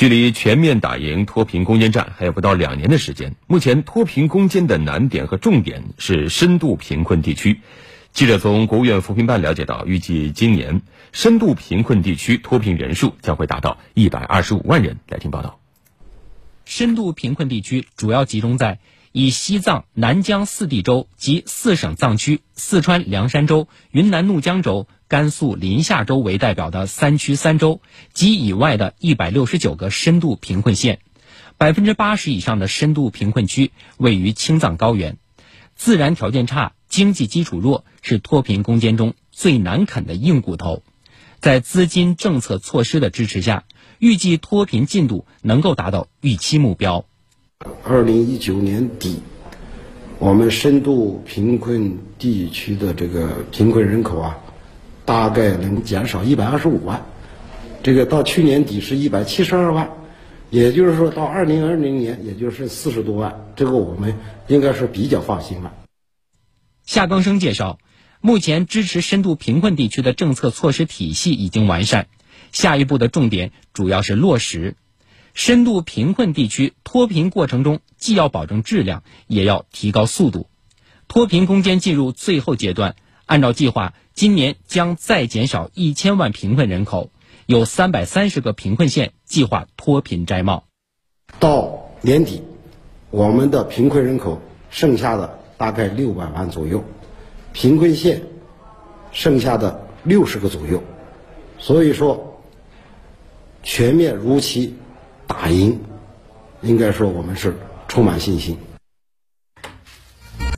距离全面打赢脱贫攻坚战还有不到两年的时间。目前脱贫攻坚的难点和重点是深度贫困地区。记者从国务院扶贫办了解到，预计今年深度贫困地区脱贫人数将会达到一百二十五万人。来听报道。深度贫困地区主要集中在以西藏南疆四地州及四省藏区、四川凉山州、云南怒江州。甘肃临夏州为代表的三区三州及以外的一百六十九个深度贫困县，百分之八十以上的深度贫困区位于青藏高原，自然条件差、经济基础弱是脱贫攻坚中最难啃的硬骨头。在资金政策措施的支持下，预计脱贫进度能够达到预期目标。二零一九年底，我们深度贫困地区的这个贫困人口啊。大概能减少一百二十五万，这个到去年底是一百七十二万，也就是说到二零二零年也就是四十多万，这个我们应该是比较放心了。夏刚生介绍，目前支持深度贫困地区的政策措施体系已经完善，下一步的重点主要是落实。深度贫困地区脱贫过程中，既要保证质量，也要提高速度。脱贫攻坚进入最后阶段。按照计划，今年将再减少一千万贫困人口，有三百三十个贫困县计划脱贫摘帽。到年底，我们的贫困人口剩下的大概六百万左右，贫困县剩下的六十个左右，所以说全面如期赢，应该说我们是充满信心。